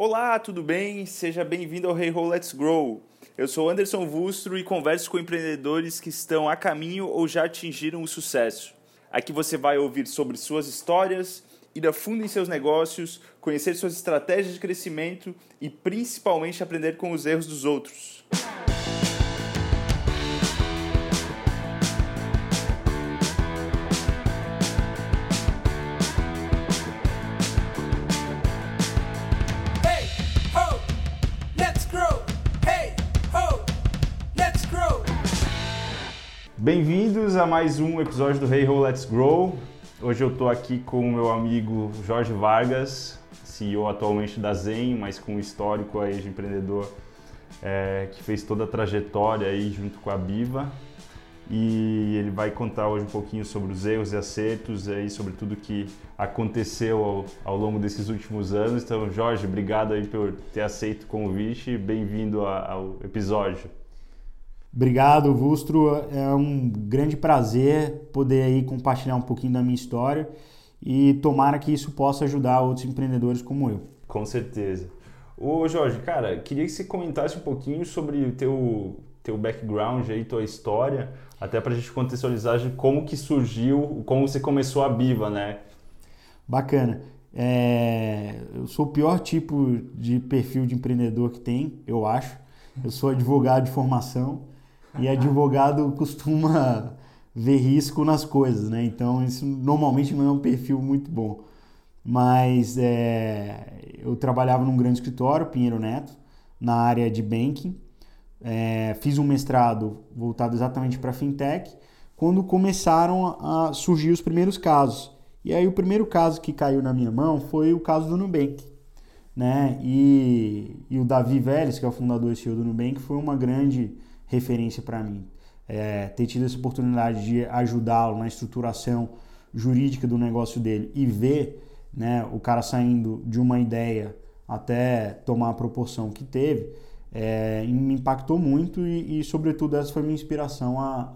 Olá, tudo bem? Seja bem-vindo ao Hey Ho Let's Grow. Eu sou Anderson Vustro e converso com empreendedores que estão a caminho ou já atingiram o sucesso. Aqui você vai ouvir sobre suas histórias, ir a fundo em seus negócios, conhecer suas estratégias de crescimento e principalmente aprender com os erros dos outros. A mais um episódio do Hey Ho Let's Grow. Hoje eu estou aqui com o meu amigo Jorge Vargas, CEO atualmente da Zen, mas com um histórico aí de empreendedor é, que fez toda a trajetória aí junto com a Biva. E ele vai contar hoje um pouquinho sobre os erros e acertos aí, sobre tudo que aconteceu ao, ao longo desses últimos anos. Então, Jorge, obrigado aí por ter aceito o convite. Bem-vindo ao episódio. Obrigado, Vustro. É um grande prazer poder aí compartilhar um pouquinho da minha história e tomara que isso possa ajudar outros empreendedores como eu. Com certeza. Ô Jorge, cara, queria que você comentasse um pouquinho sobre o teu, teu background aí, tua história, até para a gente contextualizar de como que surgiu, como você começou a Biva, né? Bacana. É, eu sou o pior tipo de perfil de empreendedor que tem, eu acho. Eu sou advogado de formação, e advogado costuma ver risco nas coisas, né? Então isso normalmente não é um perfil muito bom. Mas é, eu trabalhava num grande escritório, Pinheiro Neto, na área de banking. É, fiz um mestrado voltado exatamente para fintech, quando começaram a surgir os primeiros casos. E aí o primeiro caso que caiu na minha mão foi o caso do Nubank. Né? E, e o Davi Vélez, que é o fundador e CEO do Nubank, foi uma grande referência para mim. É, ter tido essa oportunidade de ajudá-lo na estruturação jurídica do negócio dele e ver né, o cara saindo de uma ideia até tomar a proporção que teve, é, me impactou muito e, e, sobretudo, essa foi minha inspiração a,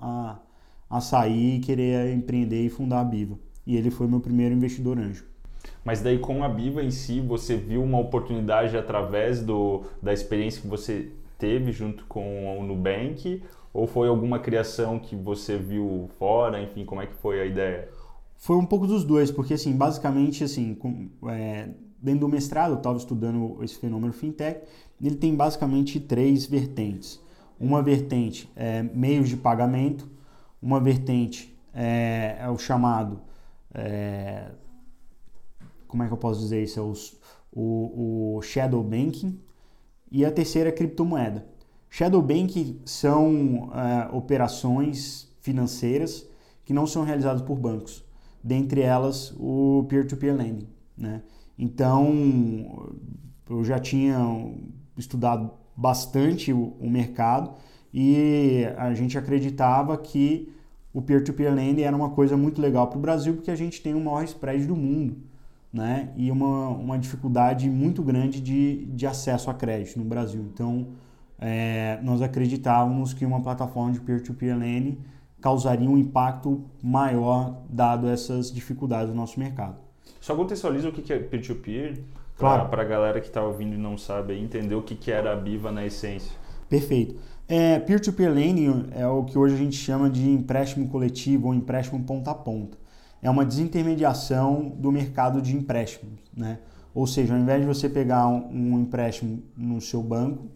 a, a sair e querer empreender e fundar a Biva. E ele foi meu primeiro investidor anjo. Mas daí com a Biva em si, você viu uma oportunidade através do, da experiência que você teve junto com o Nubank? Ou foi alguma criação que você viu fora? Enfim, como é que foi a ideia? Foi um pouco dos dois, porque assim, basicamente assim, com, é, dentro do mestrado eu estava estudando esse fenômeno fintech, ele tem basicamente três vertentes. Uma vertente é meios de pagamento, uma vertente é, é o chamado, é, como é que eu posso dizer isso? É os, o, o shadow banking, e a terceira é criptomoeda. Shadow Bank são uh, operações financeiras que não são realizadas por bancos, dentre elas o peer-to-peer -peer lending. Né? Então, eu já tinha estudado bastante o, o mercado e a gente acreditava que o peer-to-peer -peer lending era uma coisa muito legal para o Brasil porque a gente tem o maior spread do mundo né? e uma, uma dificuldade muito grande de, de acesso a crédito no Brasil. Então, é, nós acreditávamos que uma plataforma de peer-to-peer lending causaria um impacto maior dado essas dificuldades do nosso mercado. Só contextualiza o que é peer-to-peer, claro. para a galera que está ouvindo e não sabe entender o que era a Biva na essência. Perfeito. É, peer-to-peer -peer lending é o que hoje a gente chama de empréstimo coletivo ou empréstimo ponta a ponta é uma desintermediação do mercado de empréstimos. Né? Ou seja, ao invés de você pegar um, um empréstimo no seu banco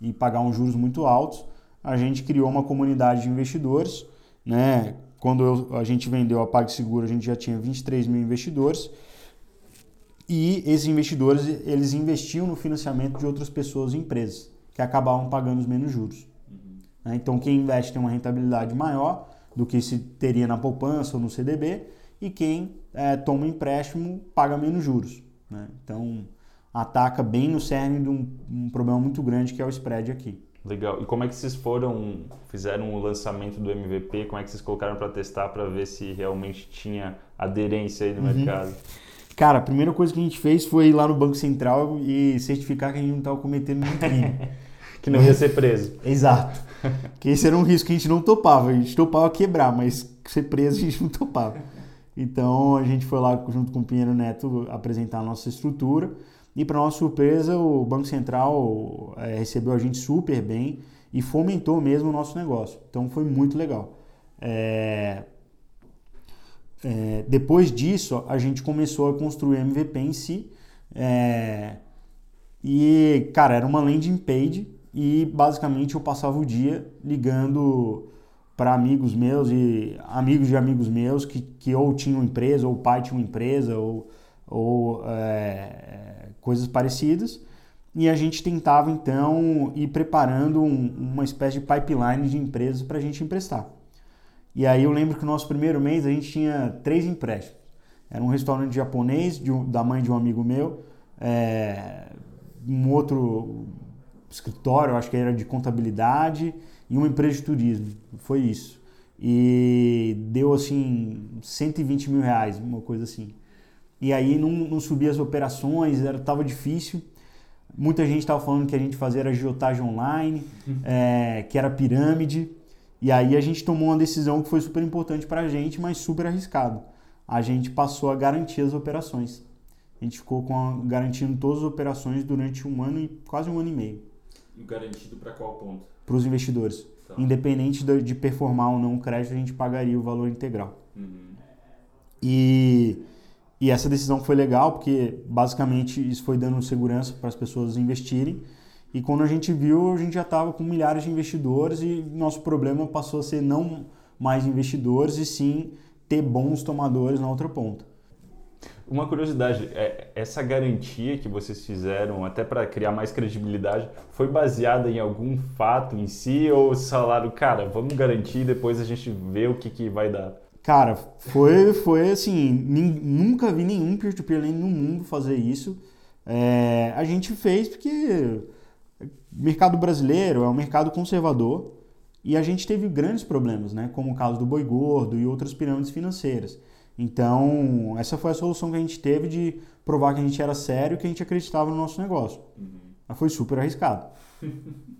e pagar uns juros muito altos, a gente criou uma comunidade de investidores. Né? Quando eu, a gente vendeu a PagSeguro, a gente já tinha 23 mil investidores. E esses investidores eles investiam no financiamento de outras pessoas e empresas, que acabavam pagando os menos juros. Né? Então, quem investe tem uma rentabilidade maior do que se teria na poupança ou no CDB e quem é, toma empréstimo paga menos juros. Né? Então, ataca bem no cerne de um, um, problema muito grande que é o spread aqui. Legal. E como é que vocês foram, fizeram o lançamento do MVP? Como é que vocês colocaram para testar para ver se realmente tinha aderência aí no uhum. mercado? Cara, a primeira coisa que a gente fez foi ir lá no Banco Central e certificar que a gente não estava cometendo nenhum crime. que não ia ser preso. Exato. Que esse era um risco que a gente não topava. A gente topava quebrar, mas ser preso a gente não topava. Então a gente foi lá junto com o Pinheiro Neto apresentar a nossa estrutura E para nossa surpresa, o Banco Central é, recebeu a gente super bem e fomentou mesmo o nosso negócio. Então foi muito legal. É... É, depois disso, a gente começou a construir o MVP em si. É... E, cara, era uma landing page e basicamente eu passava o dia ligando para amigos meus e amigos de amigos meus que, que ou tinham empresa, ou o pai tinha uma empresa, ou, ou é, coisas parecidas. E a gente tentava então ir preparando um, uma espécie de pipeline de empresas para a gente emprestar. E aí eu lembro que no nosso primeiro mês a gente tinha três empréstimos. Era um restaurante japonês de, da mãe de um amigo meu, é, um outro escritório, acho que era de contabilidade, e uma empresa de turismo. Foi isso. E deu assim 120 mil reais, uma coisa assim. E aí não, não subia as operações, era, tava difícil. Muita gente estava falando que a gente fazia agiotagem online, uhum. é, que era pirâmide. E aí a gente tomou uma decisão que foi super importante para a gente, mas super arriscado. A gente passou a garantir as operações. A gente ficou com a, garantindo todas as operações durante um ano e quase um ano e meio. E garantido para qual ponto? Para os investidores. Tá. Independente de, de, performar ou não o crédito, a gente pagaria o valor integral. Uhum. E, e essa decisão foi legal porque basicamente isso foi dando segurança para as pessoas investirem. E quando a gente viu, a gente já estava com milhares de investidores e nosso problema passou a ser não mais investidores e sim ter bons tomadores na outra ponta. Uma curiosidade, é, essa garantia que vocês fizeram, até para criar mais credibilidade, foi baseada em algum fato em si ou falaram, cara, vamos garantir e depois a gente vê o que, que vai dar? Cara, foi, foi assim, nunca vi nenhum peer-to-peer -peer no mundo fazer isso. É, a gente fez porque o mercado brasileiro é um mercado conservador e a gente teve grandes problemas, né? como o caso do boi gordo e outras pirâmides financeiras. Então, essa foi a solução que a gente teve de provar que a gente era sério e que a gente acreditava no nosso negócio. Uhum. Mas foi super arriscado.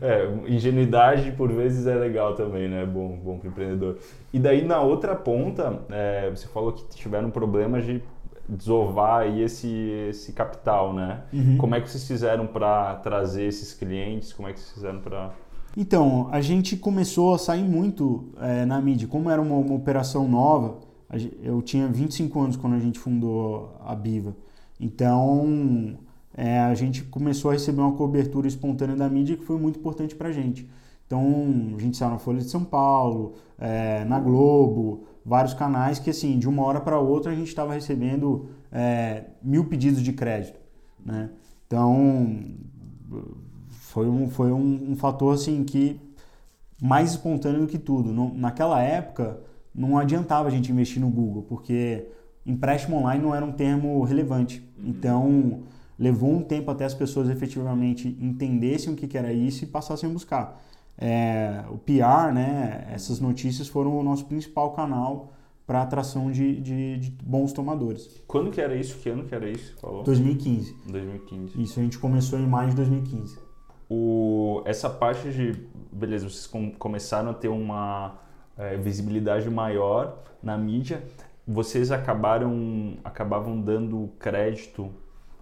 É, ingenuidade por vezes é legal também, né? Bom, bom para empreendedor. E daí na outra ponta, é, você falou que tiveram problemas de desovar aí esse, esse capital, né? Uhum. Como é que vocês fizeram para trazer esses clientes? Como é que vocês fizeram para então, a gente começou a sair muito é, na mídia. Como era uma, uma, operação nova, eu tinha 25 anos quando a gente fundou a Biva. Então, é, a gente começou a receber uma cobertura espontânea da mídia que foi muito importante para a gente. Então, a gente saiu na Folha de São Paulo, é, na Globo, vários canais que, assim, de uma hora para outra a gente estava recebendo é, mil pedidos de crédito. Né? Então, foi um, foi um, um fator assim que mais espontâneo do que tudo. Não, naquela época não adiantava a gente investir no Google, porque empréstimo online não era um termo relevante. Uhum. Então levou um tempo até as pessoas efetivamente entendessem o que, que era isso e passassem a buscar. É, o PR, né, essas notícias foram o nosso principal canal para atração de, de, de, bons tomadores. Quando que era isso? Que ano que era isso? Falou? 2015. 2015. Isso, a gente começou em maio de 2015 o, essa parte de, beleza, vocês com, começaram a ter uma é, visibilidade maior na mídia, vocês acabaram, acabavam dando crédito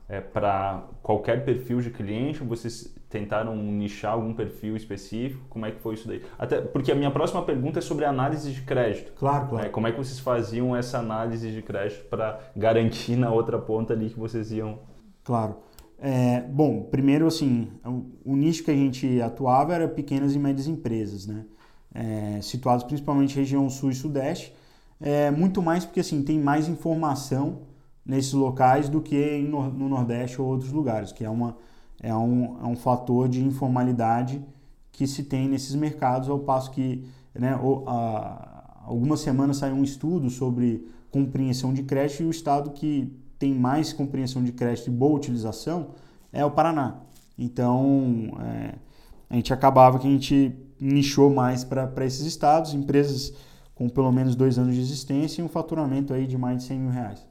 é, para qualquer perfil de cliente? Vocês tentaram nichar algum perfil específico? Como é que foi isso daí? Até porque a minha próxima pergunta é sobre análise de crédito. Claro, claro. É, como é que vocês faziam essa análise de crédito para garantir na outra ponta ali que vocês iam? Claro. É, bom, primeiro assim, o, nicho que a gente atuava era pequenas e médias empresas, né? É, situados principalmente região sul e sudeste, é, muito mais porque assim tem mais informação nesses locais do que no, no nordeste ou outros lugares, que é, uma, é, um, é um fator de informalidade que se tem nesses mercados, ao passo que né, o, a, algumas semanas saiu um estudo sobre compreensão de crédito e o estado que tem mais compreensão de crédito e boa utilização é o Paraná. Então, é, a gente acabava que a gente nichou mais para esses estados, empresas com pelo menos dois anos de existência e um faturamento aí de mais de 100 mil reais.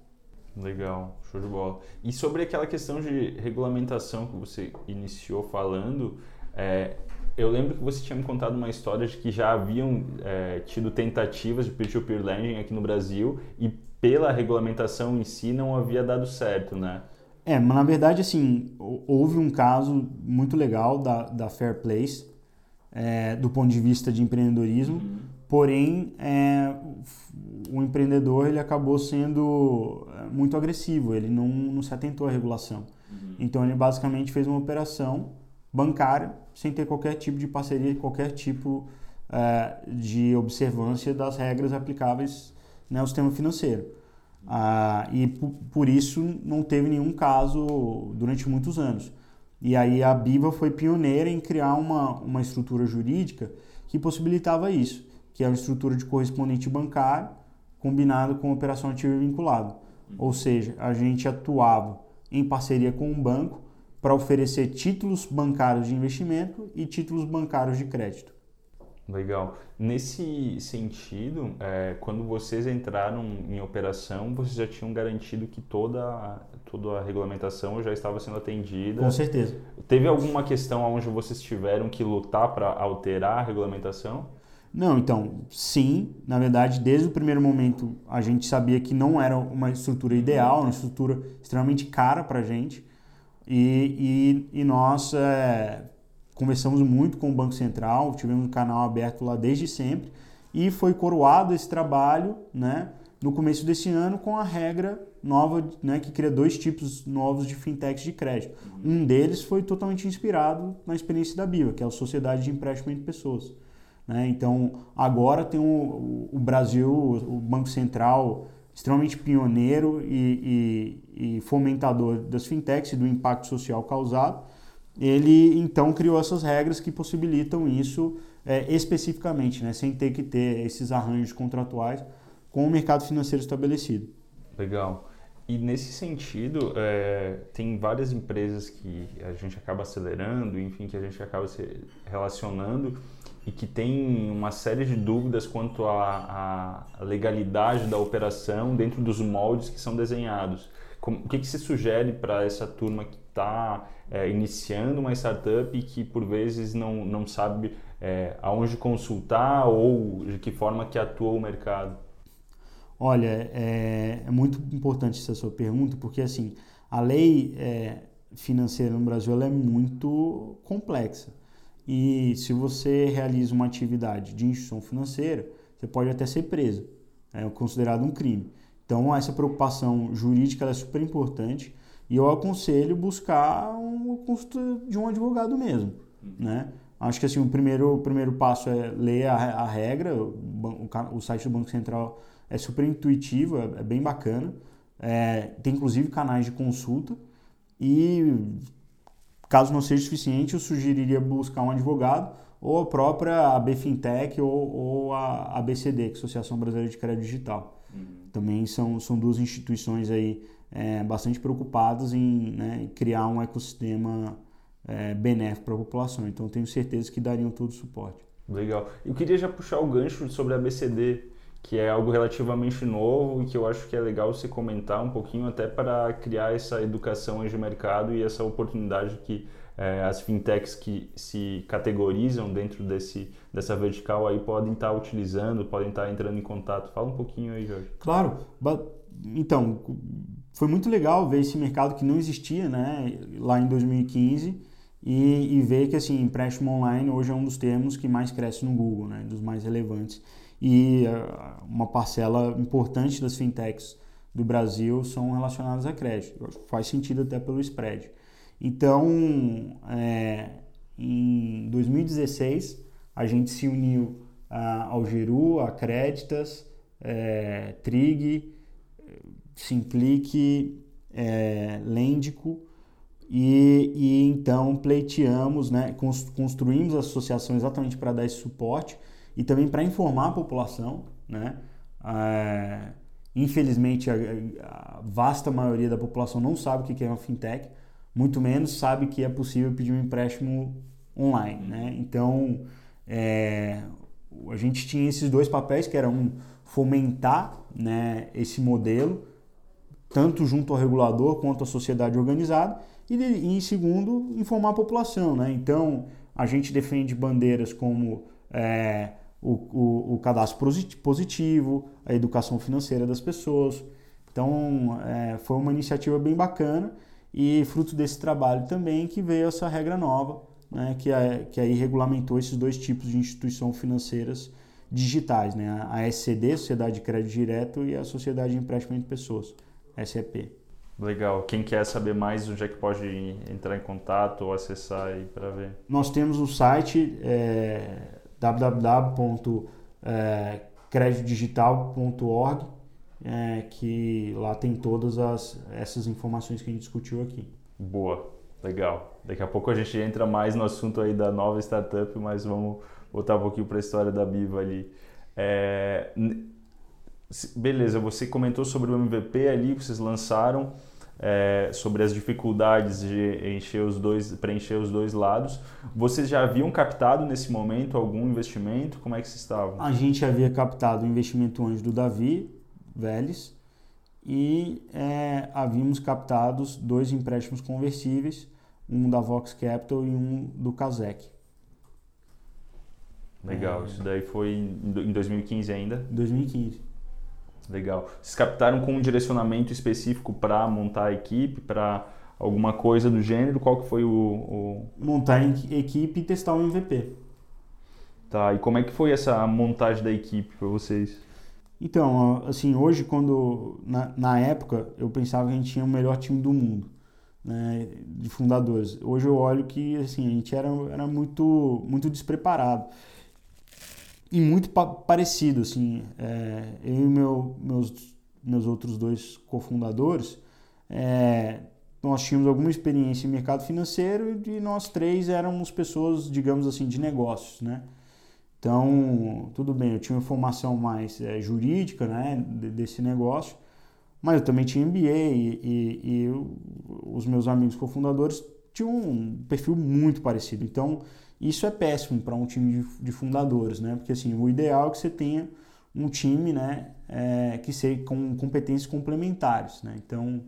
Legal, show de bola. E sobre aquela questão de regulamentação que você iniciou falando, é, eu lembro que você tinha me contado uma história de que já haviam é, tido tentativas de peer-to-peer lending aqui no Brasil e pela regulamentação em si não havia dado certo, né? É, mas na verdade, assim, houve um caso muito legal da, da Fair Place, é, do ponto de vista de empreendedorismo, uhum. porém, é, o empreendedor ele acabou sendo é, muito agressivo, ele não, não se atentou à regulação. Uhum. Então, ele basicamente fez uma operação bancária sem ter qualquer tipo de parceria, qualquer tipo é, de observância das regras aplicáveis né, ao sistema financeiro. Ah, e por isso não teve nenhum caso durante muitos anos. E aí a Biva foi pioneira em criar uma, uma estrutura jurídica que possibilitava isso, que é uma estrutura de correspondente bancário combinado com operação ativa vinculada. Ou seja, a gente atuava em parceria com um banco para oferecer títulos bancários de investimento e títulos bancários de crédito. Legal. Nesse sentido, é, quando vocês entraram em operação, vocês já tinham garantido que toda, toda a regulamentação já estava sendo atendida? Com certeza. Teve alguma questão onde vocês tiveram que lutar para alterar a regulamentação? Não, então, sim. Na verdade, desde o primeiro momento, a gente sabia que não era uma estrutura ideal, uma estrutura extremamente cara para a gente. E, e, e nós é, conversamos muito com o Banco Central, tivemos um canal aberto lá desde sempre e foi coroado esse trabalho, né, no começo desse ano com a regra nova, né, que cria dois tipos novos de fintechs de crédito. Um deles foi totalmente inspirado na experiência da Biva, que é a Sociedade de Empréstimo de Pessoas. Né? Então, agora tem o, o, Brasil, o Banco Central, extremamente pioneiro e, e, e fomentador das fintechs e do impacto social causado ele então criou essas regras que possibilitam isso é, especificamente, né, sem ter que ter esses arranjos contratuais com o mercado financeiro estabelecido. Legal. E nesse sentido, é, tem várias empresas que a gente acaba acelerando, enfim, que a gente acaba se relacionando e que tem uma série de dúvidas quanto à, à legalidade da operação dentro dos moldes que são desenhados. Como, o que, que se sugere para essa turma que está é, iniciando uma startup e que por vezes não, não sabe é, aonde consultar ou de que forma que atua o mercado? Olha, é, é muito importante essa sua pergunta, porque assim, a lei é, financeira no Brasil é muito complexa. E se você realiza uma atividade de instituição financeira, você pode até ser preso. É considerado um crime. Então, essa preocupação jurídica é super importante. E eu aconselho buscar uma consulta de um advogado mesmo, né? Acho que assim, o primeiro, o primeiro passo é ler a, a regra, o, o, o, site do Banco Central é super intuitivo, é, é bem bacana. É, tem inclusive canais de consulta e caso não seja suficiente, eu sugeriria buscar um advogado ou a própria AB Fintech ou, ou a ABCD, que é a Associação Brasileira de Crédito Digital. Uhum. Também são, são duas instituições aí é, bastante preocupados em né, criar um ecossistema é, benéfico para a população. Então, tenho certeza que dariam todo o suporte. Legal. Eu queria já puxar o gancho sobre a BCD, que é algo relativamente novo e que eu acho que é legal você comentar um pouquinho até para criar essa educação de mercado e essa oportunidade que é, as fintechs que se categorizam dentro desse, dessa vertical aí podem estar utilizando, podem estar entrando em contato. Fala um pouquinho aí, Jorge. Claro. Então, foi muito legal ver esse mercado que não existia né, lá em 2015 e, e ver que assim, empréstimo online hoje é um dos termos que mais cresce no Google, né, dos mais relevantes. E uh, uma parcela importante das fintechs do Brasil são relacionadas a crédito. Faz sentido até pelo spread. Então, é, em 2016, a gente se uniu uh, ao Geru, a Créditas, é, Trig, Simplique, é, Lêndico, e, e, então pleiteamos, né, construímos a associação exatamente para dar esse suporte e também para informar a população. Né? É, infelizmente, a, a, vasta maioria da população não sabe o que é uma fintech, muito menos sabe que é possível pedir um empréstimo online. Né? Então, é, a gente tinha esses dois papéis, que era um fomentar né, esse modelo, tanto junto ao regulador quanto à sociedade organizada, e, em segundo, informar a população. Né? Então, a gente defende bandeiras como é, o, o, o, cadastro positivo, a educação financeira das pessoas. Então, é, foi uma iniciativa bem bacana E fruto desse trabalho também que veio essa regra nova, né, que, é, que aí regulamentou esses dois tipos de instituição financeiras digitais, né, a SCD, Sociedade de Crédito Direto, e a Sociedade de Empréstimo de Pessoas, SEP. Legal. Quem quer saber mais, onde é que pode entrar em contato ou acessar aí para ver? Nós temos o site é, www.creditodigital.org, é, que lá tem todas as, essas informações que a gente discutiu aqui. Boa, legal. Daqui a pouco a gente entra mais no assunto aí da nova startup, mas vamos voltar um pouquinho para a história da Biva ali. É, beleza, você comentou sobre o MVP ali que vocês lançaram é, sobre as dificuldades de encher os dois, preencher os dois lados. Vocês já haviam captado nesse momento algum investimento? Como é que vocês estavam? A gente havia captado o investimento antes do Davi Vélez e é, havíamos captado dois empréstimos conversíveis, um da Vox Capital e um do Kazek. Legal, é... isso daí foi em 2015 ainda? 2015. Legal. Vocês captaram com um direcionamento específico para montar a equipe, para alguma coisa do gênero? Qual que foi o, o... Montar a equipe e testar o MVP. Tá, e como é que foi essa montagem da equipe para vocês? Então, assim, hoje quando, na, na, época, eu pensava que a gente tinha o melhor time do mundo, né, de fundadores. Hoje eu olho que, assim, a gente era, era muito, muito despreparado e muito pa parecido, assim, é, eu e meu, meus, meus outros dois cofundadores, é, nós tínhamos alguma experiência em mercado financeiro e nós três éramos pessoas, digamos assim, de negócios, né? Então, tudo bem, eu tinha uma formação mais é, jurídica, né, desse negócio, mas eu também tinha MBA e, e, e eu, os meus amigos cofundadores tinham um perfil muito parecido. Então, isso é péssimo para um time de, de, fundadores, né? Porque assim, o ideal é que você tenha um time, né, é, que seja com competências complementares, né? Então,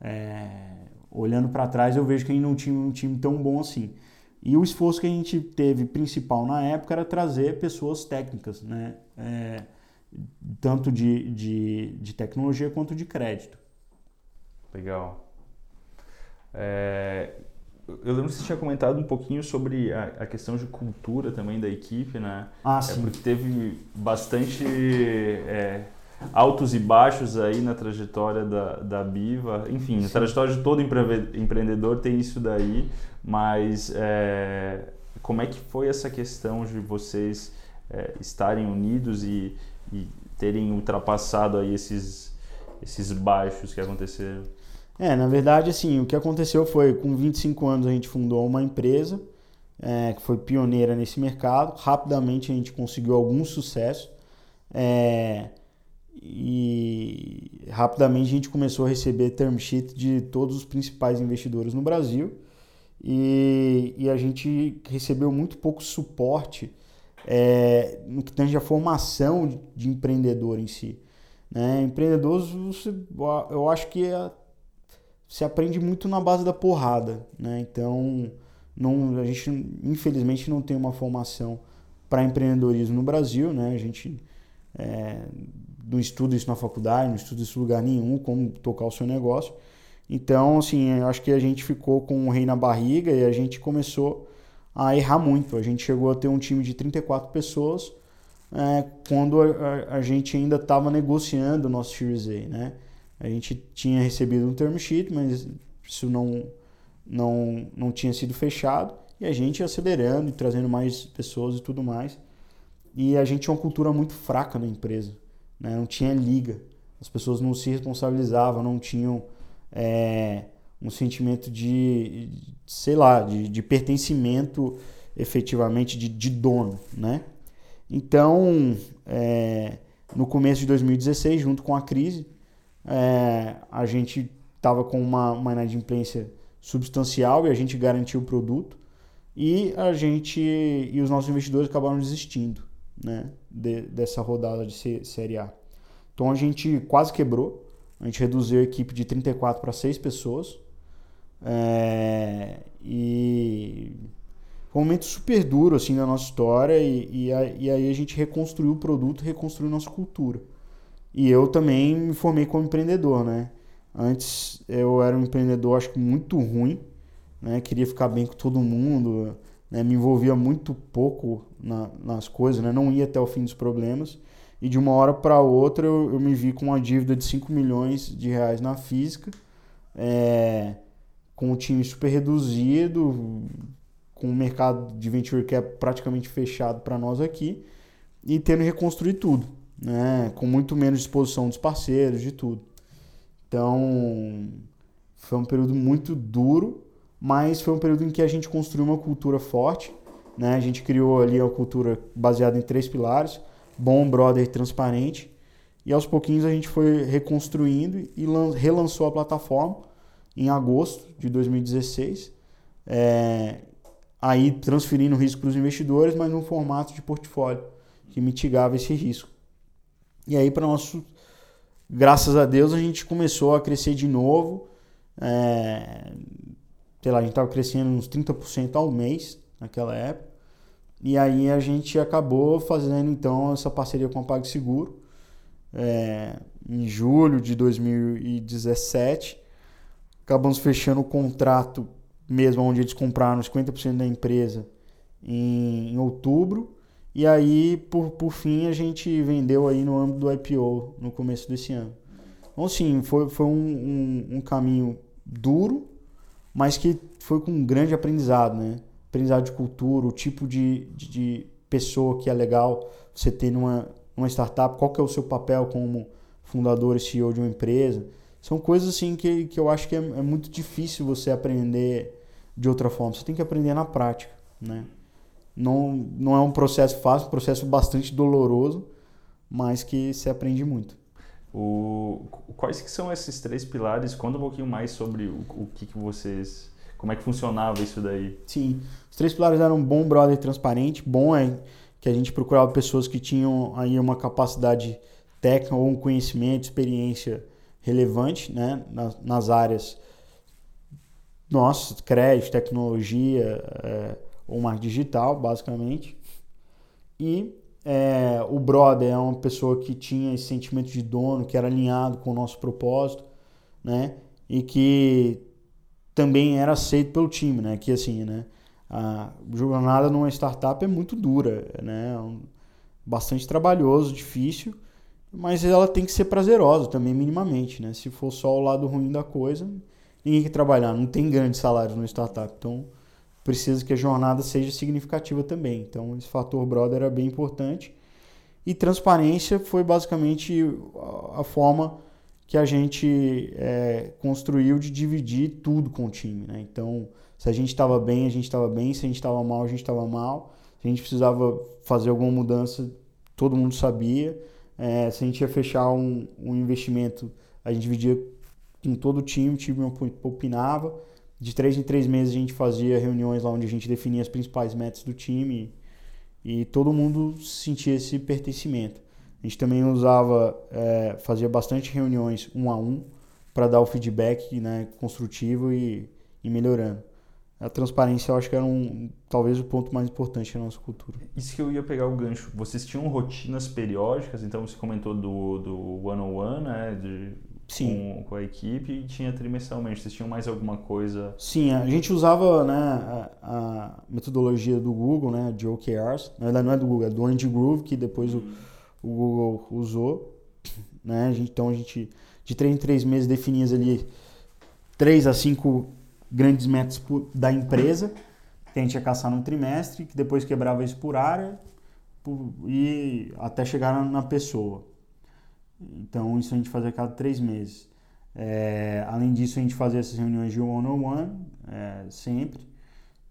é, olhando para trás, eu vejo que a gente não tinha um time tão bom assim. E o esforço que a gente teve principal na época era trazer pessoas técnicas, né? É, tanto de, de, de, tecnologia quanto de crédito. Legal. É, eu lembro que você tinha comentado um pouquinho sobre a, a, questão de cultura também da equipe, né? Ah, é sim. É porque teve bastante é, altos e baixos aí na trajetória da, da Biva. Enfim, sim. a trajetória de todo empreendedor tem isso daí, mas é, como é que foi essa questão de vocês é, estarem unidos e, e terem ultrapassado aí esses, esses baixos que aconteceram? É, na verdade, assim, o que aconteceu foi, com 25 anos a gente fundou uma empresa é, que foi pioneira nesse mercado. Rapidamente a gente conseguiu algum sucesso é, e rapidamente a gente começou a receber term sheet de todos os principais investidores no Brasil e, e a gente recebeu muito pouco suporte é, no que tange a formação de, de empreendedor em si. Né? Empreendedores, eu acho que é se aprende muito na base da porrada, né? Então, não, a gente infelizmente não tem uma formação para empreendedorismo no Brasil, né? A gente é, não estuda isso na faculdade, não estuda isso em lugar nenhum, como tocar o seu negócio. Então, assim, eu acho que a gente ficou com o rei na barriga e a gente começou a errar muito. A gente chegou a ter um time de 34 pessoas é, quando a, a, a gente ainda estava negociando o nosso Series A, né? A gente tinha recebido um term sheet, mas isso não, não, não tinha sido fechado. E a gente acelerando e trazendo mais pessoas e tudo mais. E a gente tinha uma cultura muito fraca na empresa. Né? Não tinha liga. As pessoas não se responsabilizavam, não tinham é, um sentimento de, sei lá, de, de pertencimento efetivamente de, de dono, né? Então, é, no começo de 2016, junto com a crise, é, a gente estava com uma, uma inadimplência substancial e a gente garantiu o produto e a gente e os nossos investidores acabaram desistindo né, de, dessa rodada de C, Série A. Então a gente quase quebrou, a gente reduziu a equipe de 34 para 6 pessoas é, e foi um momento super duro assim da nossa história e, e, e aí a gente reconstruiu o produto, reconstruiu nossa cultura. E eu também me formei como empreendedor, né? Antes eu era um empreendedor, acho que muito ruim, né? Queria ficar bem com todo mundo, né? me envolvia muito pouco na, nas coisas, né? Não ia até o fim dos problemas. E de uma hora para outra eu, eu, me vi com uma dívida de 5 milhões de reais na física, é, com o time super reduzido, com o mercado de venture cap praticamente fechado para nós aqui e tendo que reconstruir tudo, né? com muito menos disposição dos parceiros, de tudo. Então, foi um período muito duro, mas foi um período em que a gente construiu uma cultura forte. Né? A gente criou ali uma cultura baseada em três pilares: bom, brother e transparente. E aos pouquinhos a gente foi reconstruindo e relançou a plataforma em agosto de 2016. É, aí transferindo o risco para os investidores, mas num formato de portfólio que mitigava esse risco. E aí, para nosso, graças a Deus, a gente começou a crescer de novo. É, sei lá, a gente estava crescendo uns 30% ao mês naquela época. E aí a gente acabou fazendo então essa parceria com a PagSeguro é, em julho de 2017. Acabamos fechando o contrato mesmo onde eles compraram 50% da empresa em, em, outubro. E aí, por, por fim, a gente vendeu aí no âmbito do IPO no começo desse ano. Então, sim, foi, foi um, um, um caminho duro, mas que foi com um grande aprendizado, né? Aprendizado de cultura, o tipo de, de, de pessoa que é legal você ter numa, numa startup, qual que é o seu papel como fundador e CEO de uma empresa. São coisas assim que, que eu acho que é, é muito difícil você aprender de outra forma. Você tem que aprender na prática, né? Não, não é um processo fácil, é um processo bastante doloroso, mas que se aprende muito. O, quais que são esses três pilares? Conta um pouquinho mais sobre o, o que, que vocês... Como é que funcionava isso daí? Sim, os três pilares eram bom, brother transparente. Bom é que a gente procurava pessoas que tinham aí uma capacidade técnica ou um conhecimento, experiência relevante né, nas, nas áreas nossa, crédito, tecnologia é, ou marketing digital, basicamente. E é, o brother é uma pessoa que tinha esse sentimento de dono, que era alinhado com o nosso propósito, né? E que também era aceito pelo time, né? Que assim, né? A jornada numa startup é muito dura, né? É bastante trabalhoso, difícil, mas ela tem que ser prazerosa também, minimamente, né? Se for só o lado ruim da coisa, ninguém quer trabalhar, não tem grandes salários no startup. Então, precisa que a jornada seja significativa também. Então, esse fator brother era bem importante. E transparência foi basicamente a forma que a gente é, construiu de dividir tudo com o time. Né? Então, se a gente estava bem, a gente estava bem. Se a gente estava mal, a gente estava mal. Se a gente precisava fazer alguma mudança, todo mundo sabia. É, se a gente ia fechar um, um investimento, a gente dividia com todo o time, o time opinava. De três em três meses a gente fazia reuniões lá onde a gente definia as principais metas do time e, todo mundo sentia esse pertencimento. A gente também usava, é, fazia bastante reuniões um a um para dar o feedback né, construtivo e, e melhorando. A transparência eu acho que era um, talvez o ponto mais importante da nossa cultura. Isso que eu ia pegar o gancho. Vocês tinham rotinas periódicas, então você comentou do, do one-on-one, né? De Sim. Com, com, a equipe e tinha trimestralmente. Vocês tinham mais alguma coisa? Sim, a gente usava né, a, a metodologia do Google, né, de OKRs. Na verdade, não é do Google, é do Andy Groove, que depois o, o Google usou. Né? A gente, então, a gente, de três em três meses, definia ali três a cinco grandes metas da empresa que a gente ia caçar num trimestre, que depois quebrava isso por área por, e até chegar na, na pessoa. Então, isso a gente fazia a cada três meses. É, além disso, a gente fazia essas reuniões de one-on-one, é, sempre.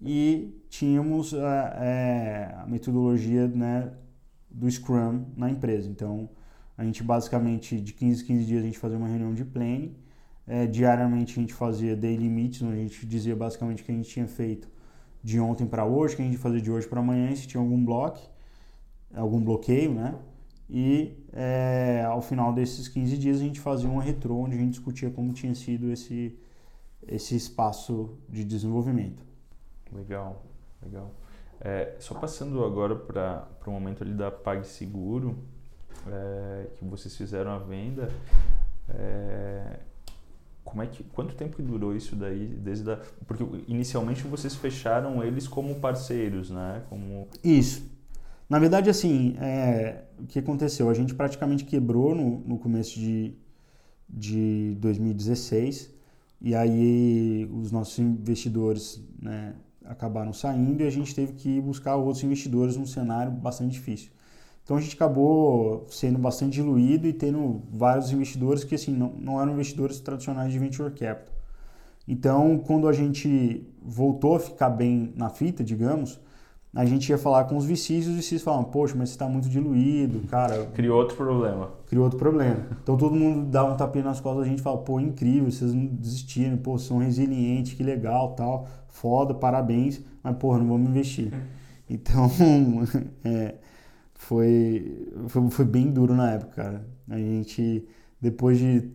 E tínhamos a, é, a metodologia né, do Scrum na empresa. Então, a gente basicamente, de 15 a 15 dias, a gente fazia uma reunião de planning. É, diariamente, a gente fazia daily meets, onde a gente dizia basicamente o que a gente tinha feito de ontem para hoje, o que a gente fazia de hoje para amanhã, se tinha algum bloco, algum bloqueio, né? E é, ao final desses 15 dias a gente fazia uma retrô onde a gente discutia como tinha sido esse, esse espaço de desenvolvimento. Legal, legal. É, só passando agora para o momento ali da PagSeguro, é, que vocês fizeram a venda, é, como é que, quanto tempo que durou isso daí? Desde a, porque inicialmente vocês fecharam eles como parceiros, né? Como... Isso. Na verdade, assim, é, o que aconteceu? A gente praticamente quebrou no, no começo de, de 2016 e aí os nossos investidores né, acabaram saindo e a gente teve que buscar outros investidores num cenário bastante difícil. Então a gente acabou sendo bastante diluído e tendo vários investidores que assim não, não eram investidores tradicionais de venture capital. Então, quando a gente voltou a ficar bem na fita, digamos, a gente ia falar com os VCs e os VCs falavam, poxa, mas você está muito diluído, cara. Criou outro problema. Criou outro problema. Então todo mundo dava um tapinha nas costas, a gente fala, pô, incrível, vocês não desistiram, pô, são resilientes, que legal, tal, foda, parabéns, mas porra, não vamos investir. Então, é, foi, foi, foi bem duro na época, cara. A gente, depois de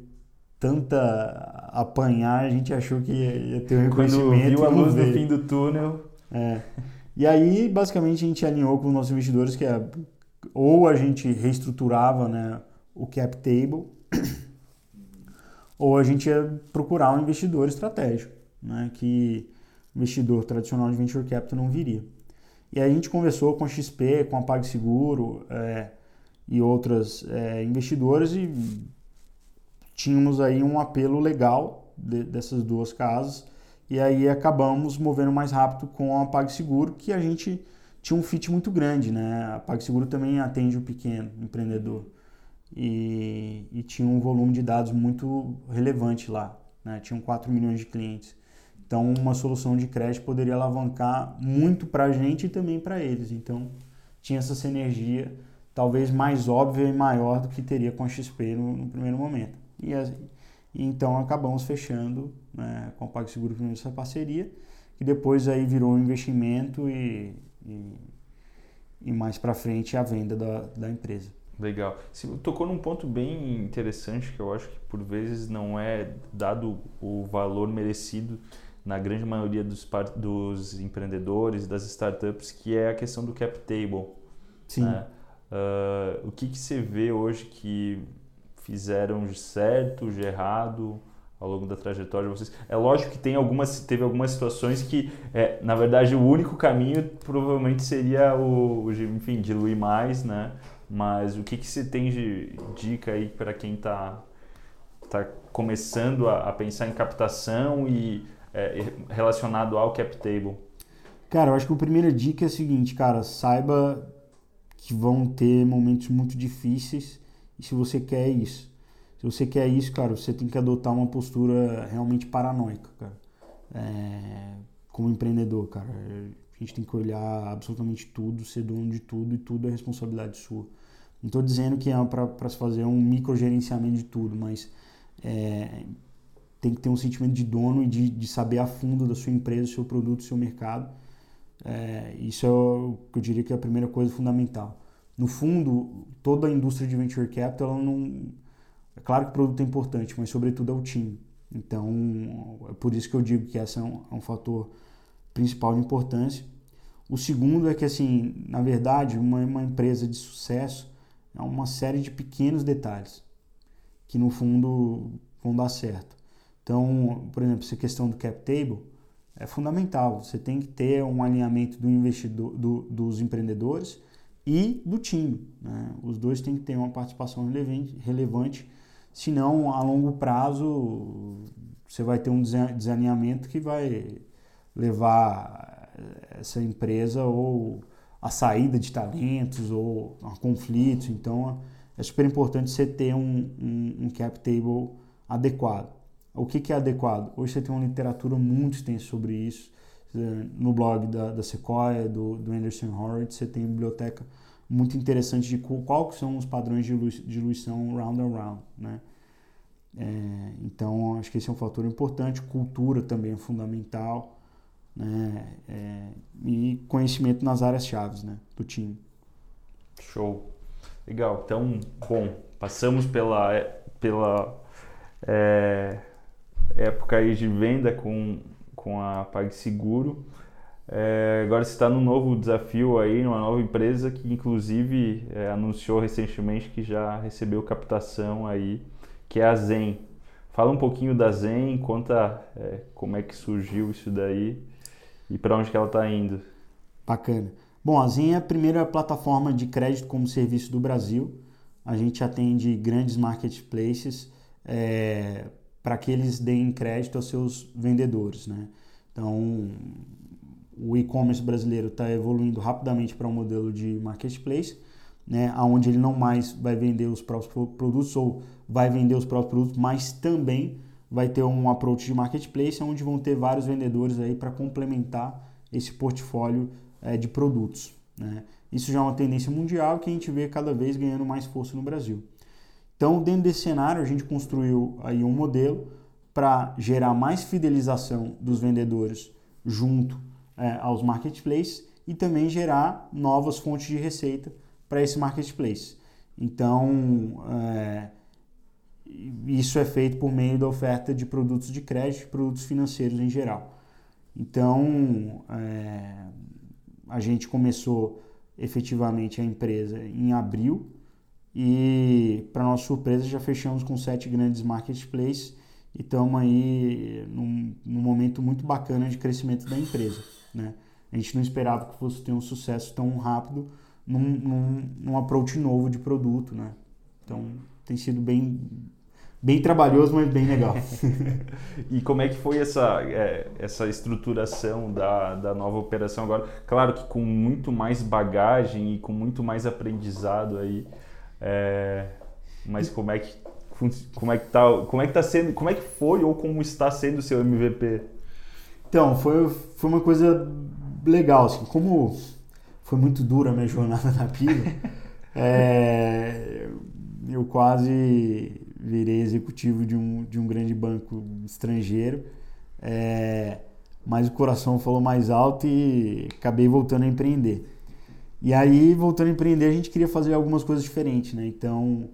tanta apanhar, a gente achou que ia, ia ter um reconhecimento. Quando viu a luz no fim do túnel. É. E aí, basicamente, a gente alinhou com os nossos investidores que é, ou a gente reestruturava né, o cap table, ou a gente ia procurar um investidor estratégico, né, que investidor tradicional de venture capital não viria. E aí a gente conversou com a XP, com a PagSeguro é, e outras é, e tínhamos aí um apelo legal de, dessas duas casas e aí acabamos movendo mais rápido com a PagSeguro, que a gente tinha um fit muito grande, né? A PagSeguro também atende o pequeno empreendedor e, e tinha um volume de dados muito relevante lá, né? Tinham 4 milhões de clientes. Então, uma solução de crédito poderia alavancar muito para a gente e também para eles. Então, tinha essa sinergia talvez mais óbvia e maior do que teria com a XP no, no primeiro momento. E, e, então acabamos fechando né, com o PagSeguro primeiro essa parceria, que depois aí virou um investimento e, e, e mais para frente a venda da, da empresa. Legal. Você tocou num ponto bem interessante que eu acho que por vezes não é dado o valor merecido na grande maioria dos, dos empreendedores, das startups, que é a questão do cap table. Sim. Né? Uh, o que, que você vê hoje que fizeram de certo, de errado ao longo da trajetória de vocês? É lógico que tem algumas, teve algumas situações que, é, na verdade, o único caminho provavelmente seria o, enfim, diluir mais, né? Mas o que, que você tem de dica aí para quem está tá começando a, a pensar em captação e é, relacionado ao cap table? Cara, eu acho que a primeira dica é a seguinte, cara, saiba que vão ter momentos muito difíceis e se você quer isso. Se você quer isso, cara, você tem que adotar uma postura realmente paranoica, cara. É, como empreendedor, cara. A gente tem que olhar absolutamente tudo, ser dono de tudo e tudo é responsabilidade sua. Não estou dizendo que é para se fazer um microgerenciamento de tudo, mas é, tem que ter um sentimento de dono e de, de saber a fundo da sua empresa, do seu produto, do seu mercado. É, isso é o que eu diria que é a primeira coisa fundamental. No fundo, toda a indústria de venture capital, ela não. É claro que o produto é importante, mas sobretudo é o time. Então, é por isso que eu digo que esse é um, é um fator principal de importância. O segundo é que, assim, na verdade, uma, uma empresa de sucesso é uma série de pequenos detalhes que, no fundo, vão dar certo. Então, por exemplo, essa questão do cap table é fundamental. Você tem que ter um alinhamento do investidor, do, dos empreendedores e do time. Né? Os dois têm que ter uma participação relevante, relevante, senão a longo prazo você vai ter um desalinhamento que vai levar essa empresa ou a saída de talentos ou a conflitos. Então é super importante você ter um, um, um cap table adequado. O que, que é adequado? Hoje você tem uma literatura muito extensa sobre isso. No blog da, da Sequoia, do, do Anderson Horowitz, você tem biblioteca muito interessante de qual são os padrões de diluição round and round, né? É, então, acho que esse é um fator importante. Cultura também é fundamental, né? É, e conhecimento nas áreas chaves, né? Do time. Show. Legal. Então, bom, passamos pela, pela é, época aí de venda com, com a PagSeguro. É, agora você está num novo desafio aí, numa nova empresa que inclusive é, anunciou recentemente que já recebeu captação aí, que é a Zen. Fala um pouquinho da Zen, conta é, como é que surgiu isso daí e para onde que ela está indo. Bacana. Bom, a Zen é a primeira plataforma de crédito como serviço do Brasil. A gente atende grandes marketplaces é, para que eles deem crédito aos seus vendedores. Né? Então, o e-commerce brasileiro está evoluindo rapidamente para um modelo de marketplace, né, onde ele não mais vai vender os próprios produtos ou vai vender os próprios produtos, mas também vai ter um approach de marketplace, onde vão ter vários vendedores aí para complementar esse portfólio é, de produtos. Né? Isso já é uma tendência mundial que a gente vê cada vez ganhando mais força no Brasil. Então, dentro desse cenário, a gente construiu aí um modelo para gerar mais fidelização dos vendedores junto é, aos marketplaces e também gerar novas fontes de receita para esse marketplace. Então, é, isso é feito por meio da oferta de produtos de crédito, produtos financeiros em geral. Então, é, a gente começou efetivamente a empresa em abril e, para nossa surpresa, já fechamos com sete grandes marketplaces e estamos aí num, num, momento muito bacana de crescimento da empresa. Né? A gente não esperava que fosse ter um sucesso tão rápido num, num, num approach novo de produto. Né? Então, tem sido bem bem trabalhoso, mas bem legal. e como é que foi essa, é, essa estruturação da, da nova operação agora? Claro que com muito mais bagagem e com muito mais aprendizado aí, é, mas como é que como é que tá, como é que tá sendo, como é que foi ou como está sendo o seu MVP? Então, foi, foi uma coisa legal, assim, como foi muito dura a minha jornada na Pila, é, eu quase virei executivo de um, de um grande banco estrangeiro, é, mas o coração falou mais alto e acabei voltando a empreender. E aí, voltando a empreender, a gente queria fazer algumas coisas diferentes, né? Então,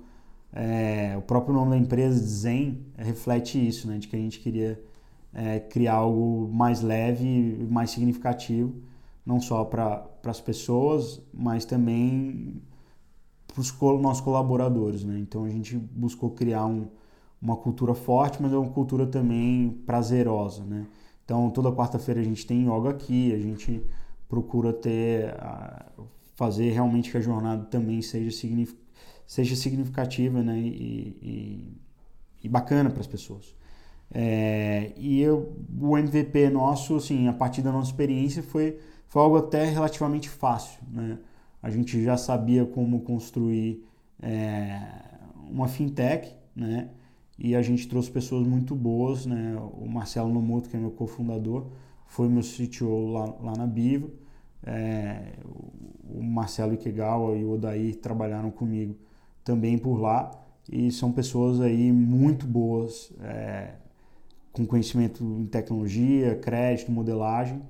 é, o próprio nome da empresa, Zen, reflete isso, né? De que a gente queria é, criar algo mais leve, mais significativo, não só para as pessoas, mas também para os nossos colaboradores. Né? Então a gente buscou criar um, uma cultura forte, mas é uma cultura também prazerosa. Né? Então toda quarta-feira a gente tem yoga aqui, a gente procura ter fazer realmente que a jornada também seja, seja significativa né? e, e, e bacana para as pessoas. É, e eu, o MVP nosso, assim, a partir da nossa experiência, foi, foi algo até relativamente fácil. Né? a gente já sabia como construir é, uma fintech, né? E a gente trouxe pessoas muito boas, né? O Marcelo Nomoto, que é meu cofundador, foi meu CTO lá, lá na Biva. É, o Marcelo Ikegawa e o Odair trabalharam comigo também por lá e são pessoas aí muito boas, é, com conhecimento em tecnologia, crédito, modelagem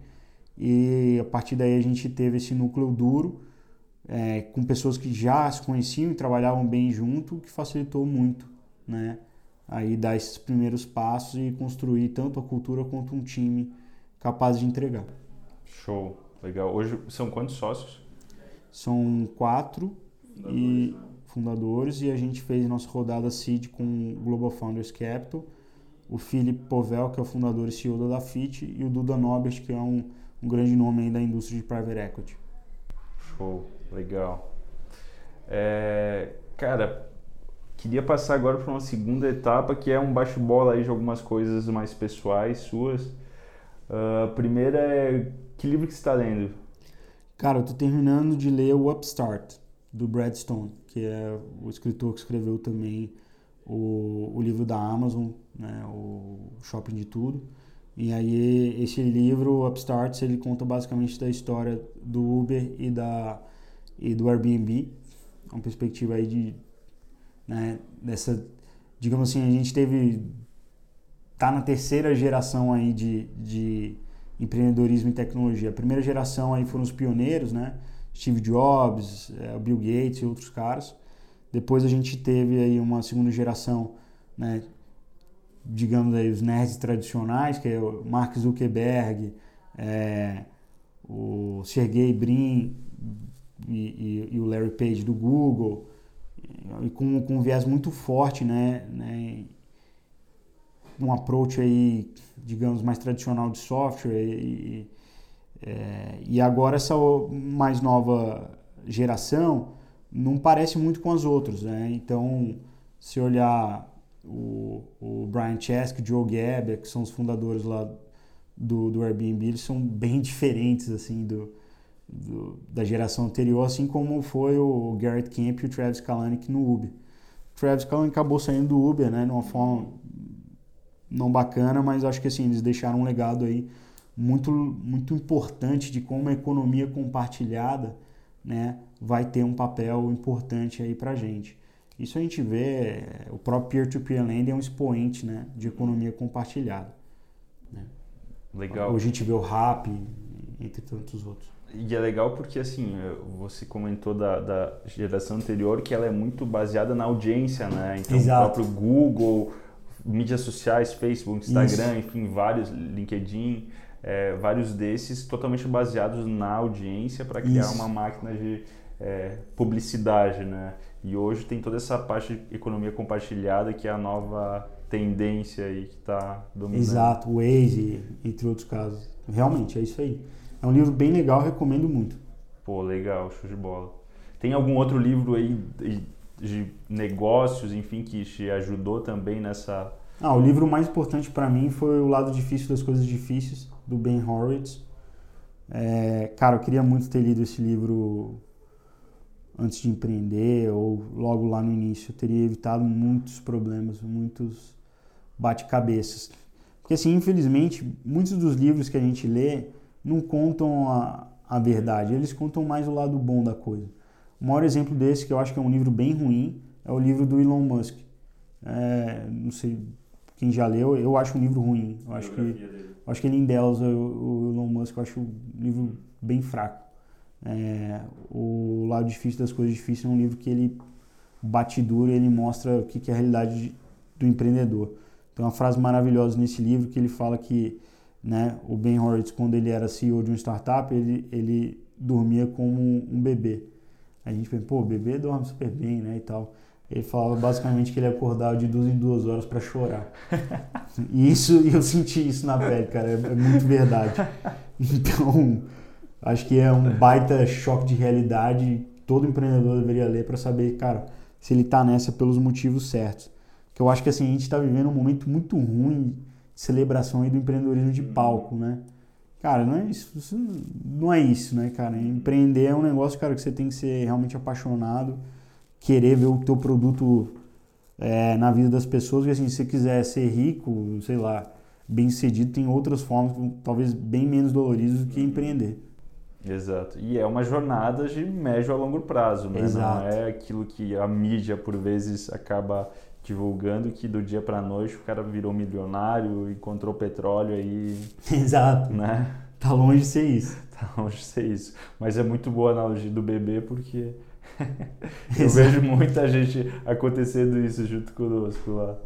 e a partir daí a gente teve esse núcleo duro é, com pessoas que já se conheciam e trabalhavam bem junto, que facilitou muito, né? Aí dar esses primeiros passos e construir tanto a cultura quanto um time capaz de entregar. Show, legal. Hoje são quantos sócios? São quatro fundadores, e né? fundadores e a gente fez nossa rodada seed com Global Founders Capital, o Philip Povel, que é o fundador e CEO da Dafit, e o Duda Nobert, que é um, um grande nome aí da indústria de private equity. Show. Legal. É, cara, queria passar agora para uma segunda etapa que é um baixo-bola aí de algumas coisas mais pessoais suas. Uh, a primeira é que livro que você está lendo? Cara, eu tô terminando de ler o Upstart do Brad Stone, que é o escritor que escreveu também o, o livro da Amazon, né, o Shopping de Tudo. E aí esse livro, Upstart, ele conta basicamente da história do Uber e da e do Airbnb, uma perspectiva aí de, né, dessa, digamos assim, a gente teve, tá na terceira geração aí de, de empreendedorismo e tecnologia. A primeira geração aí foram os pioneiros, né, Steve Jobs, é, Bill Gates e outros caras. Depois a gente teve aí uma segunda geração, né, digamos aí os nerds tradicionais, que é o Mark Zuckerberg, é, o Sergey Brin, e, e, e, o Larry Page do Google, e com, com um viés muito forte né, né, um approach aí, digamos, mais tradicional de software e, é, e agora essa mais nova geração não parece muito com as outras, né? Então, se olhar o, o Brian Chesky, o Joe Geber, que são os fundadores lá do, do Airbnb, eles são bem diferentes, assim, do, do, da geração anterior, assim como foi o Garrett Camp e o Travis Kalanick no Uber. O Travis Kalanick acabou saindo do Uber, né, de uma forma não bacana, mas acho que assim, eles deixaram um legado aí muito, muito importante de como a economia compartilhada né, vai ter um papel importante aí para gente. Isso a gente vê, o próprio peer-to-peer lending é um expoente né, de economia compartilhada. Né. Legal. Hoje a gente vê o RAP, entre tantos outros. E é legal porque, assim, você comentou da, da geração anterior que ela é muito baseada na audiência, né? Então, Exato. o próprio Google, mídias sociais, Facebook, Instagram, Isso. enfim, vários, LinkedIn, é, vários desses totalmente baseados na audiência para criar Isso. uma máquina de é, publicidade, né? E hoje tem toda essa parte de economia compartilhada que é a nova tendência aí que está dominando. Exato, o Waze, entre outros casos. Realmente, é isso aí. É um livro bem legal, recomendo muito. Pô, legal, show de bola. Tem algum outro livro aí de negócios, enfim, que te ajudou também nessa. Ah, o livro mais importante para mim foi O Lado Difícil das Coisas Difíceis, do Ben Horowitz. É, cara, eu queria muito ter lido esse livro antes de empreender ou logo lá no início. Eu teria evitado muitos problemas, muitos bate-cabeças. Porque, assim, infelizmente, muitos dos livros que a gente lê não contam a, a verdade, eles contam mais o lado bom da coisa. O maior exemplo desse, que eu acho que é um livro bem ruim, é o livro do Elon Musk. É, não sei quem já leu, eu acho um livro ruim. Eu acho que, eu acho que ele endeusa o, Elon Musk, eu acho um livro bem fraco. É, o Lado Difícil das Coisas Difíceis é um livro que ele bate duro e ele mostra o que é a realidade do empreendedor. Tem uma frase maravilhosa nesse livro que ele fala que né, o Ben Horowitz, quando ele era CEO de uma startup, ele, ele dormia como um bebê. A gente pensa, pô, o bebê dorme super bem, né, e tal. Ele falava basicamente que ele acordava de duas em duas horas para chorar. E isso, eu senti isso na pele, cara, é, é muito verdade. Então, acho que é um baita choque de realidade. Todo empreendedor deveria ler para saber, cara, se ele está nessa pelos motivos certos. Que eu acho que assim, a gente está vivendo um momento muito ruim de celebração aí do empreendedorismo de palco, né? Cara, não é isso, isso, não é isso, né, cara? Empreender é um negócio, cara, que você tem que ser realmente apaixonado, querer ver o teu produto é, na vida das pessoas, porque assim, se você quiser ser rico, sei lá, bem sucedido, tem outras formas, talvez bem menos doloridas do que empreender. Exato. E é uma jornada de médio a longo prazo, né? Exato. Não é aquilo que a mídia por vezes acaba divulgando que do dia para noite o cara virou milionário, encontrou petróleo aí. Exato. Né? Tá longe de ser isso. Tá longe de ser isso. Mas é muito boa a analogia do bebê porque eu vejo muita gente acontecendo isso junto conosco lá.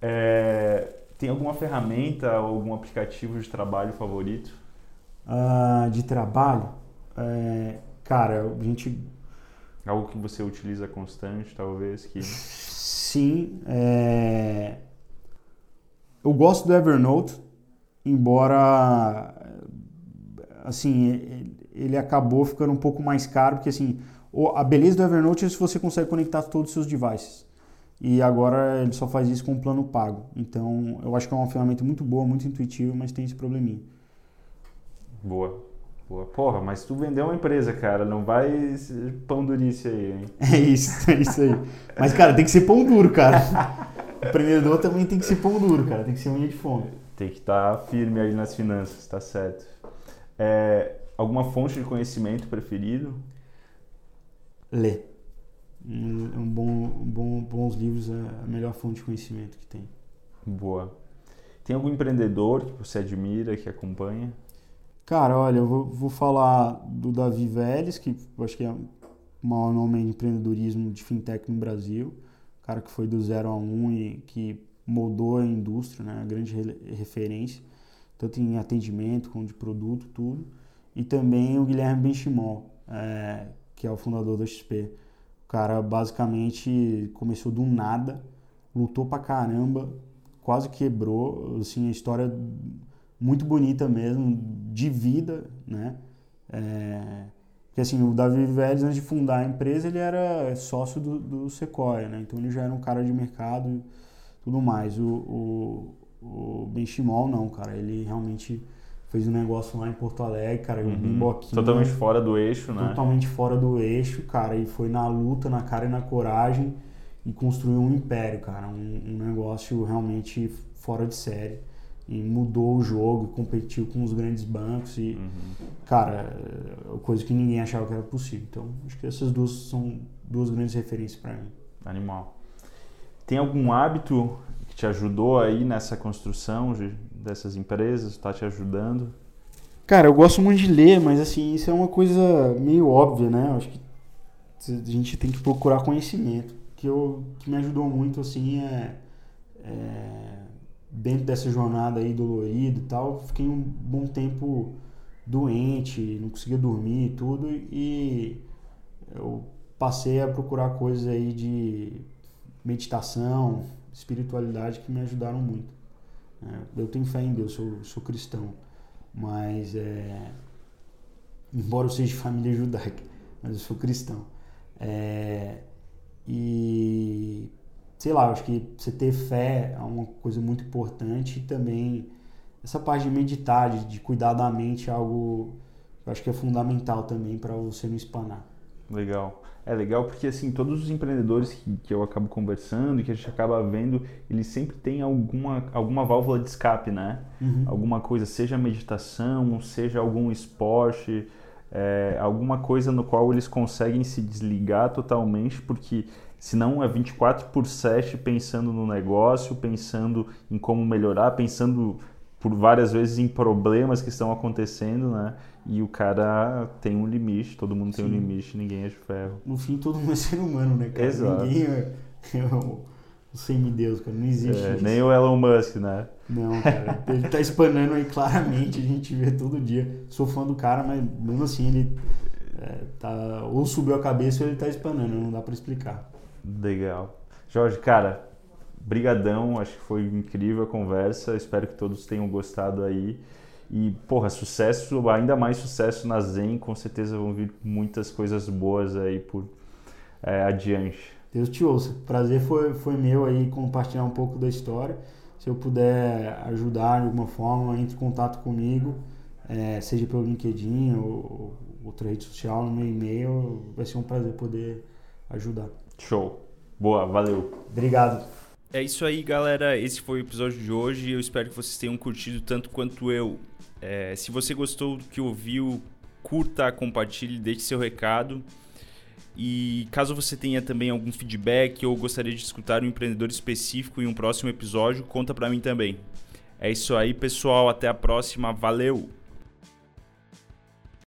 É, tem alguma ferramenta ou algum aplicativo de trabalho favorito? Uh, de trabalho? É, cara, a gente. Algo que você utiliza constante, talvez? que Sim. É... Eu gosto do Evernote, embora assim ele acabou ficando um pouco mais caro, porque assim a beleza do Evernote é se você consegue conectar todos os seus devices. E agora ele só faz isso com um plano pago. Então eu acho que é uma ferramenta muito boa, muito intuitiva, mas tem esse probleminha. Boa. Boa. Porra, mas tu vendeu uma empresa, cara, não vai pão durice aí, hein? É isso, é isso aí. Mas, cara, tem que ser pão duro, cara. O empreendedor também tem que ser pão duro, cara, tem que ser unha de fome. Tem que estar tá firme aí nas finanças, tá certo. É, alguma fonte de conhecimento preferido? Ler. Um bom, um bom, bons livros é a melhor fonte de conhecimento que tem. Boa. Tem algum empreendedor que você admira, que acompanha? Cara, olha, eu vou, vou falar do Davi Vélez, que eu acho que é o maior nome em empreendedorismo de fintech no Brasil. Cara que foi do zero a um e que moldou a indústria, né? A grande referência, tanto em atendimento como de produto, tudo. E também o Guilherme Benchimol, é, que é o fundador da XP. O cara basicamente começou do nada, lutou pra caramba, quase quebrou, assim, a história muito bonita mesmo, de vida, né? É, porque assim, o Davi Vélez, antes de fundar a empresa, ele era sócio do, do Sequoia, né? Então ele já era um cara de mercado e tudo mais. O, o, o Benchimol não, cara, ele realmente fez um negócio lá em Porto Alegre, cara, uhum. um boquinho. Totalmente fora do eixo, né? Totalmente fora do eixo, cara, e foi na luta, na cara e na coragem e construiu um império, cara, um, um negócio realmente fora de série e mudou o jogo, competiu com os grandes bancos e, uhum. cara, é coisa que ninguém achava que era possível. Então, acho que essas duas são duas grandes referências para mim. Animal. Tem algum hábito que te ajudou aí nessa construção de, dessas empresas? Está te ajudando? Cara, eu gosto muito de ler, mas assim, isso é uma coisa meio óbvia, né? Acho que a gente tem que procurar conhecimento. Que, eu, que me ajudou muito, assim, é, é dentro dessa jornada aí dolorido e tal, fiquei um bom tempo doente, não conseguia dormir e tudo, e eu passei a procurar coisas aí de meditação, espiritualidade que me ajudaram muito. É, eu tenho fé em Deus, sou, sou cristão, mas é, embora eu seja de família judaica, mas eu sou cristão. É, e sei lá, acho que você ter fé é uma coisa muito importante e também essa parte de meditar, de, de cuidar da mente é algo que eu acho que é fundamental também para você não espanar. Legal. É legal porque assim, todos os empreendedores que, que eu acabo conversando e que a gente acaba vendo, eles sempre têm alguma, alguma válvula de escape, né? Uhum. Alguma coisa, seja meditação, seja algum esporte, é, alguma coisa no qual eles conseguem se desligar totalmente, porque senão é 24 por 7 pensando no negócio, pensando em como melhorar, pensando por várias vezes em problemas que estão acontecendo, né? E o cara tem um limite, todo mundo Sim. tem um limite, ninguém é de ferro. No fim, todo mundo é ser humano, né, cara? Exato. Ninguém é, é o, o semideus, cara. Não existe é, isso. Nem o Elon Musk, né? Não, cara. Ele tá espanando aí claramente, a gente vê todo dia. Sou fã do cara, mas mesmo assim ele é, tá, ou subiu a cabeça ou ele tá espanando, não dá para explicar. Legal. Jorge, cara, brigadão, acho que foi incrível a conversa, espero que todos tenham gostado aí. E, porra, sucesso, ainda mais sucesso na Zen, com certeza vão vir muitas coisas boas aí por é, adiante. Deus te ouça. Prazer foi, foi meu aí compartilhar um pouco da história. Se eu puder ajudar de alguma forma, entre em contato comigo, é, seja pelo LinkedIn ou outra rede social, no meu e-mail, vai ser um prazer poder ajudar. Show. Boa, valeu. Obrigado. É isso aí, galera. Esse foi o episódio de hoje. Eu espero que vocês tenham curtido tanto quanto eu. É, se você gostou do que ouviu, curta, compartilhe, deixe seu recado. E caso você tenha também algum feedback ou gostaria de escutar um empreendedor específico em um próximo episódio, conta para mim também. É isso aí, pessoal. Até a próxima. Valeu!